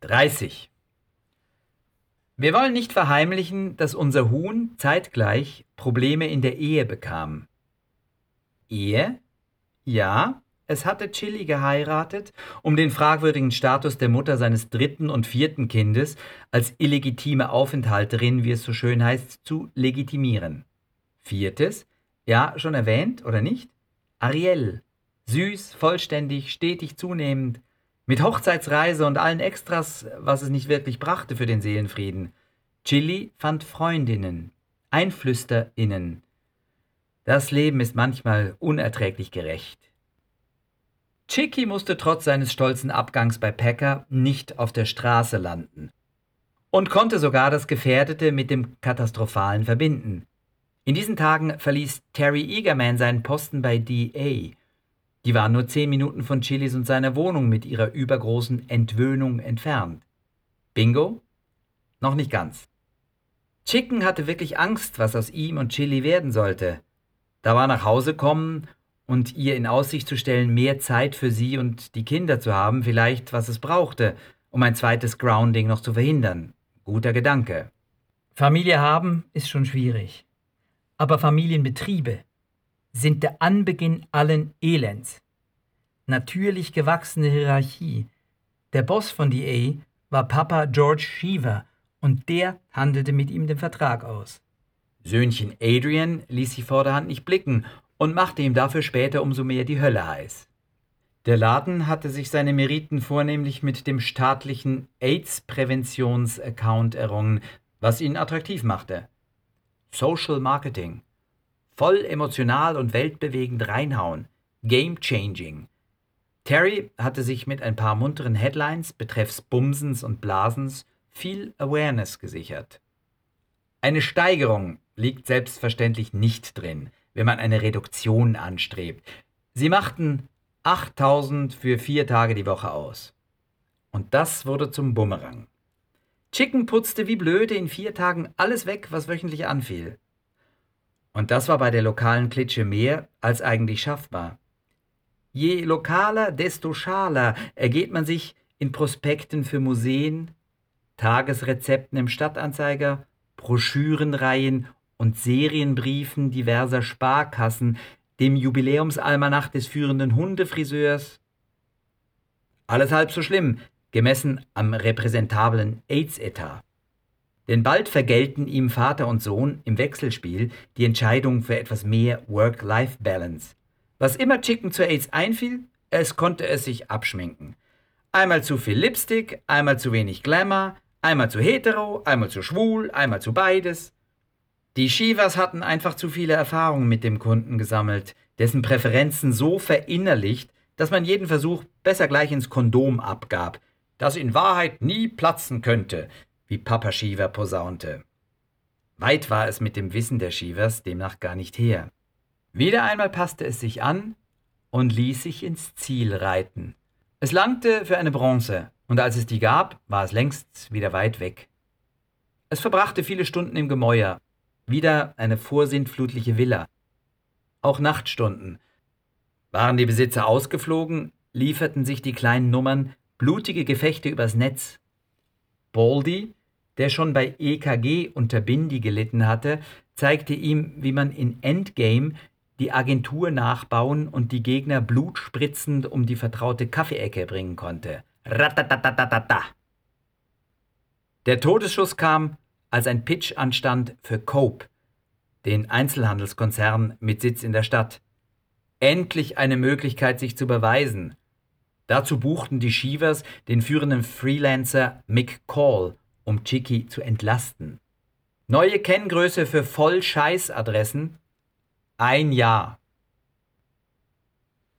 30. Wir wollen nicht verheimlichen, dass unser Huhn zeitgleich Probleme in der Ehe bekam. Ehe? Ja, es hatte Chili geheiratet, um den fragwürdigen Status der Mutter seines dritten und vierten Kindes als illegitime Aufenthalterin, wie es so schön heißt, zu legitimieren. Viertes, ja, schon erwähnt, oder nicht? Ariel. Süß, vollständig, stetig zunehmend, mit Hochzeitsreise und allen Extras, was es nicht wirklich brachte für den Seelenfrieden. Chili fand Freundinnen, EinflüsterInnen. Das Leben ist manchmal unerträglich gerecht. Chicky musste trotz seines stolzen Abgangs bei Packer nicht auf der Straße landen und konnte sogar das Gefährdete mit dem Katastrophalen verbinden. In diesen Tagen verließ Terry Eagerman seinen Posten bei DA die waren nur zehn Minuten von Chilis und seiner Wohnung mit ihrer übergroßen Entwöhnung entfernt. Bingo? Noch nicht ganz. Chicken hatte wirklich Angst, was aus ihm und Chili werden sollte. Da war nach Hause kommen und ihr in Aussicht zu stellen, mehr Zeit für sie und die Kinder zu haben, vielleicht was es brauchte, um ein zweites Grounding noch zu verhindern. Guter Gedanke. Familie haben ist schon schwierig. Aber Familienbetriebe, sind der Anbeginn allen Elends. Natürlich gewachsene Hierarchie. Der Boss von DA war Papa George Sheever und der handelte mit ihm den Vertrag aus. Söhnchen Adrian ließ sich vorderhand nicht blicken und machte ihm dafür später umso mehr die Hölle heiß. Der Laden hatte sich seine Meriten vornehmlich mit dem staatlichen AIDS-Präventions-Account errungen, was ihn attraktiv machte. Social Marketing voll emotional und weltbewegend reinhauen. Game changing. Terry hatte sich mit ein paar munteren Headlines betreffs Bumsens und Blasens viel Awareness gesichert. Eine Steigerung liegt selbstverständlich nicht drin, wenn man eine Reduktion anstrebt. Sie machten 8000 für vier Tage die Woche aus. Und das wurde zum Bumerang. Chicken putzte wie blöde in vier Tagen alles weg, was wöchentlich anfiel. Und das war bei der lokalen Klitsche mehr als eigentlich schaffbar. Je lokaler, desto schaler ergeht man sich in Prospekten für Museen, Tagesrezepten im Stadtanzeiger, Broschürenreihen und Serienbriefen diverser Sparkassen, dem Jubiläumsalmanach des führenden Hundefriseurs. Alles halb so schlimm, gemessen am repräsentablen AIDS-Etat. Denn bald vergelten ihm Vater und Sohn im Wechselspiel die Entscheidung für etwas mehr Work-Life-Balance. Was immer Chicken zu AIDS einfiel, es konnte es sich abschminken. Einmal zu viel Lipstick, einmal zu wenig Glamour, einmal zu hetero, einmal zu schwul, einmal zu beides. Die Shivas hatten einfach zu viele Erfahrungen mit dem Kunden gesammelt, dessen Präferenzen so verinnerlicht, dass man jeden Versuch besser gleich ins Kondom abgab, das in Wahrheit nie platzen könnte, wie Papa Shiva posaunte. Weit war es mit dem Wissen der Shivas demnach gar nicht her. Wieder einmal passte es sich an und ließ sich ins Ziel reiten. Es langte für eine Bronze, und als es die gab, war es längst wieder weit weg. Es verbrachte viele Stunden im Gemäuer, wieder eine vorsintflutliche Villa. Auch Nachtstunden. Waren die Besitzer ausgeflogen, lieferten sich die kleinen Nummern blutige Gefechte übers Netz. Baldy, der schon bei EKG unter Bindi gelitten hatte, zeigte ihm, wie man in Endgame die Agentur nachbauen und die Gegner blutspritzend um die vertraute Kaffeeecke bringen konnte. Ratatatatata. Der Todesschuss kam, als ein Pitch anstand für Cope, den Einzelhandelskonzern mit Sitz in der Stadt. Endlich eine Möglichkeit, sich zu beweisen. Dazu buchten die Shivers den führenden Freelancer Mick Call um Chicky zu entlasten. Neue Kenngröße für Voll-Scheiß-Adressen? ein Jahr.